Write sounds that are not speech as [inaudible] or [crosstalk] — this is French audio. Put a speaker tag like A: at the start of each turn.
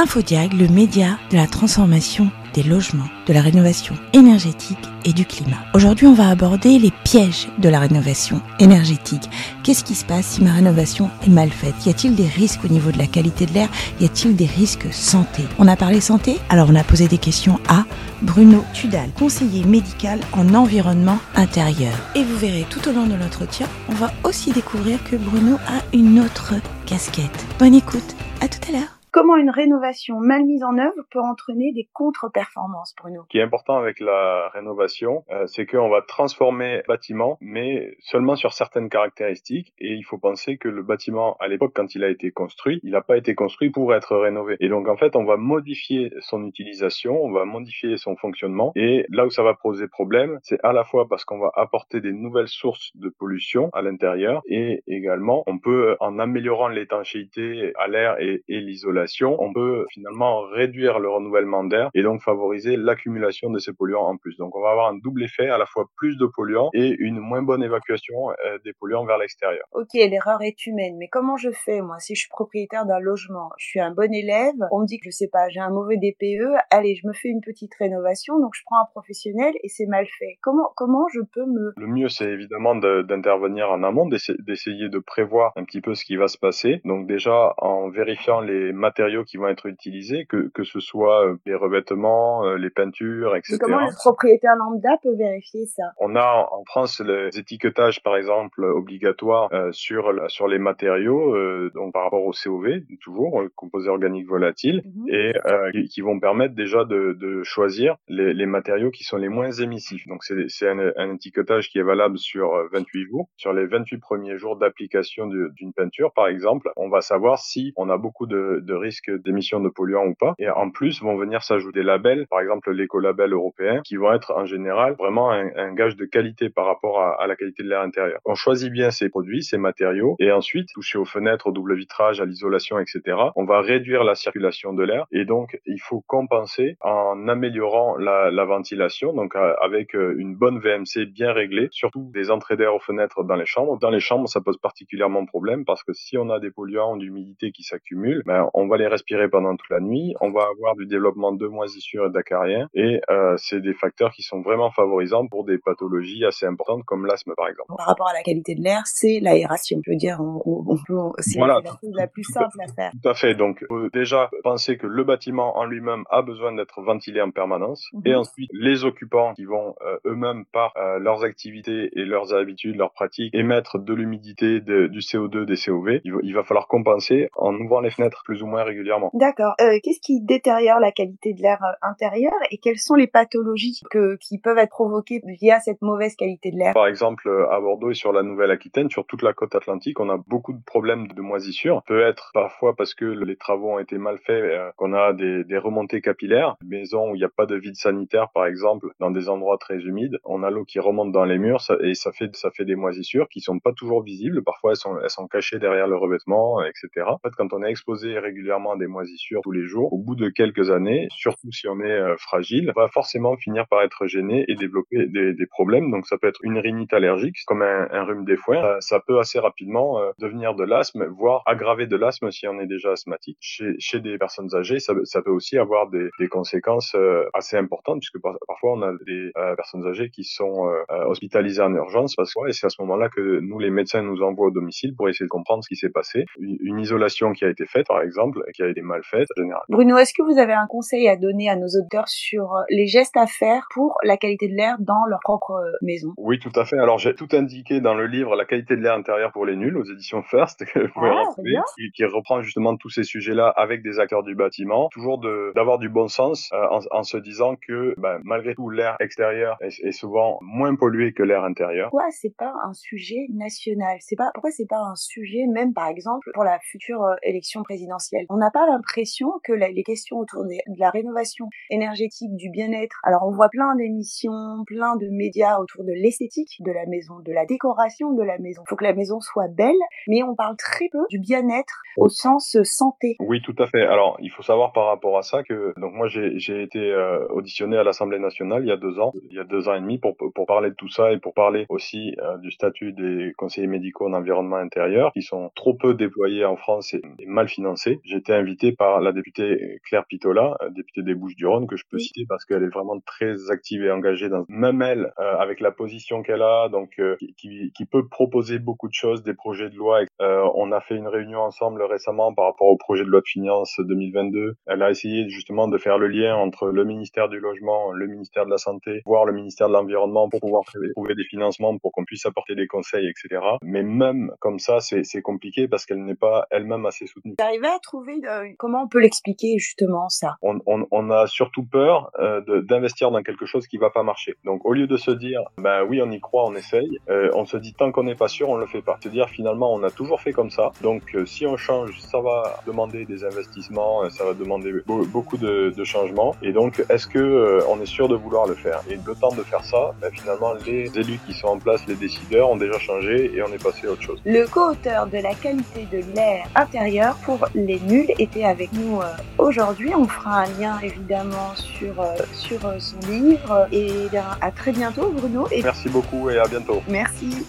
A: Infodiag, le média de la transformation des logements, de la rénovation énergétique et du climat. Aujourd'hui, on va aborder les pièges de la rénovation énergétique. Qu'est-ce qui se passe si ma rénovation est mal faite? Y a-t-il des risques au niveau de la qualité de l'air? Y a-t-il des risques santé? On a parlé santé? Alors on a posé des questions à Bruno Tudal, conseiller médical en environnement intérieur. Et vous verrez tout au long de l'entretien, on va aussi découvrir que Bruno a une autre casquette. Bonne écoute, à tout à l'heure. Comment une rénovation mal mise en œuvre peut entraîner des contre-performances, Bruno?
B: Ce qui est important avec la rénovation, euh, c'est qu'on va transformer le bâtiment, mais seulement sur certaines caractéristiques. Et il faut penser que le bâtiment, à l'époque, quand il a été construit, il n'a pas été construit pour être rénové. Et donc, en fait, on va modifier son utilisation, on va modifier son fonctionnement. Et là où ça va poser problème, c'est à la fois parce qu'on va apporter des nouvelles sources de pollution à l'intérieur, et également, on peut, en améliorant l'étanchéité à l'air et, et l'isolation, on peut finalement réduire le renouvellement d'air et donc favoriser l'accumulation de ces polluants en plus. Donc on va avoir un double effet, à la fois plus de polluants et une moins bonne évacuation euh, des polluants vers l'extérieur.
A: Ok, l'erreur est humaine, mais comment je fais moi si je suis propriétaire d'un logement, je suis un bon élève, on me dit que je sais pas, j'ai un mauvais DPE, allez, je me fais une petite rénovation, donc je prends un professionnel et c'est mal fait. Comment comment je peux me
B: Le mieux c'est évidemment d'intervenir en amont, d'essayer de prévoir un petit peu ce qui va se passer. Donc déjà en vérifiant les matériaux qui vont être utilisés, que, que ce soit euh, les revêtements, euh, les peintures, etc.
A: comment le propriétaire lambda peut vérifier ça?
B: On a en France les étiquetages, par exemple, obligatoires euh, sur sur les matériaux, donc par rapport au COV, toujours composés organiques volatiles, mhm. et qui, vont permettre déjà de, de choisir les, les, matériaux qui sont les moins émissifs. Donc c'est un, un étiquetage qui est valable sur 28 jours. Sur les 28 premiers jours d'application d'une peinture, par exemple, on va savoir si on a beaucoup de, de risque d'émission de polluants ou pas. Et en plus, vont venir s'ajouter des labels, par exemple l'écolabel européen, qui vont être en général vraiment un, gage de qualité par rapport à, la qualité de l'air intérieur. On choisit bien ces produits, ces matériaux, et ensuite, toucher aux fenêtres, au double vitrage, à l'isolation, etc., on va réduire la circulation de l'air. Et donc, il faut compenser en améliorant la, la ventilation, donc euh, avec euh, une bonne VMC bien réglée, surtout des entrées d'air aux fenêtres dans les chambres. Dans les chambres, ça pose particulièrement problème parce que si on a des polluants, d'humidité qui s'accumulent, ben, on va les respirer pendant toute la nuit, on va avoir du développement de moisissures et d'acariens, et euh, c'est des facteurs qui sont vraiment favorisants pour des pathologies assez importantes comme l'asthme par exemple.
A: Par rapport à la qualité de l'air, c'est l'aération. Dire, on, peut, c'est
B: voilà,
A: la chose la plus simple à faire.
B: Tout à fait. Donc déjà penser que le bâtiment en lui-même a besoin d'être ventilé en permanence, mhm. et ensuite les occupants qui vont euh, eux-mêmes par euh, leurs activités et leurs habitudes, leurs pratiques, émettre de l'humidité, du CO2, des COV, il va, il va falloir compenser en ouvrant les fenêtres plus ou moins régulièrement.
A: D'accord. Euh, Qu'est-ce qui détériore la qualité de l'air euh, intérieur et quelles sont les pathologies que, qui peuvent être provoquées via cette mauvaise qualité de l'air?
B: Par exemple, euh, à Bordeaux et sur la Nouvelle-Aquitaine, sur toute la côte atlantique, on a beaucoup de problèmes de moisissure. Peut être parfois parce que les travaux ont été mal faits, euh, qu'on a des, des, remontées capillaires, maisons où il n'y a pas de vide sanitaire, par exemple, dans des endroits très humides, on a l'eau qui remonte dans les murs et ça fait ça fait des moisissures qui sont pas toujours visibles. Parfois, elles sont elles sont cachées derrière le revêtement, etc. En fait, quand on est exposé régulièrement à des moisissures tous les jours, au bout de quelques années, surtout si on est euh, fragile, on va forcément finir par être gêné et développer des, des, problèmes. Donc ça peut être une rhinite allergique, comme un, un rhume des foins. Euh, ça peut assez rapidement euh, devenir de l'asthme, voire aggraver de l'asthme si on est déjà asthmatique. Chez, chez des personnes âgées, ça, ça peut aussi avoir des, des conséquences assez importantes, puisque parfois on a des personnes âgées qui sont hospitalisées en urgence, parce que et c'est à ce moment-là que nous, les médecins, nous envoient au domicile pour essayer de comprendre ce qui s'est passé. Une, une isolation qui a été faite, par exemple, a généralement.
A: Bruno, est-ce que vous avez un conseil à donner à nos auditeurs sur euh, les gestes à faire pour la qualité de l'air dans leur propre euh, maison?
B: Oui, tout à fait. Alors, j'ai tout indiqué dans le livre La qualité de l'air intérieur pour les nuls aux éditions First, [laughs] que vous pouvez ah, qui, reprend justement tous ces sujets-là avec des acteurs du bâtiment. Toujours d'avoir du bon sens euh, en, en, se disant que ben, malgré tout, l'air extérieur est, est, souvent moins pollué que l'air intérieur.
A: Pourquoi c'est pas un sujet national? C'est pas pourquoi c'est pas un sujet même par exemple pour la future élection présidentielle? On n'a pas l'impression que les questions autour de la rénovation énergétique, du bien-être. Alors on voit plein d'émissions, plein de médias autour de l'esthétique de la maison, de la décoration de la maison. Il faut que la maison soit belle, mais on parle très peu du bien-être au sens santé.
B: Oui, tout à fait. Alors il faut savoir par rapport à ça que donc moi j'ai été euh, auditionné à l'Assemblée nationale il y a deux ans, il y a deux ans et demi pour pour parler de tout ça et pour parler aussi euh, du statut des conseillers médicaux en environnement intérieur qui sont trop peu déployés en France et, mal financés. J'ai été invité par la députée Claire Pitola, députée des Bouches-du-Rhône, que je peux citer parce qu'elle est vraiment très active et engagée dans même elle, avec la position qu'elle a, donc qui, qui, peut proposer beaucoup de choses, des projets de loi. on a fait une réunion ensemble récemment par rapport au projet de loi de finances 2022. Elle a essayé justement de faire le lien entre le ministère du Logement, le ministère de la Santé, voire le ministère de l'Environnement pour pouvoir trouver des financements pour qu'on puisse apporter des conseils, etc. Mais même comme ça, c'est compliqué parce qu'elle n'est pas elle-même assez soutenue.
A: Vous arrivez à trouver euh, comment on peut l'expliquer justement ça?
B: On, on, on, a surtout peur euh, d'investir dans quelque chose qui va pas marcher. Donc au lieu de se dire, ben oui, on y croit, on essaye, euh, on se dit tant qu'on n'est pas sûr, on le fait pas. Se dire finalement, on a toujours fait comme ça. Donc si on change, ça va demander des investissements, ça va demander beaucoup de, de changements. Et donc, est-ce que on est sûr de vouloir le faire? Et le temps de faire ça, ben, finalement, les élus qui sont en place, les décideurs, ont déjà changé et on est passé à autre chose.
A: Le co-auteur de la qualité de l'air intérieur pour les nuls était avec nous euh, aujourd'hui. On fera un lien évidemment sur, euh, sur euh, son livre. Et bien, à très bientôt, Bruno.
B: Et... Merci beaucoup et à bientôt.
A: Merci.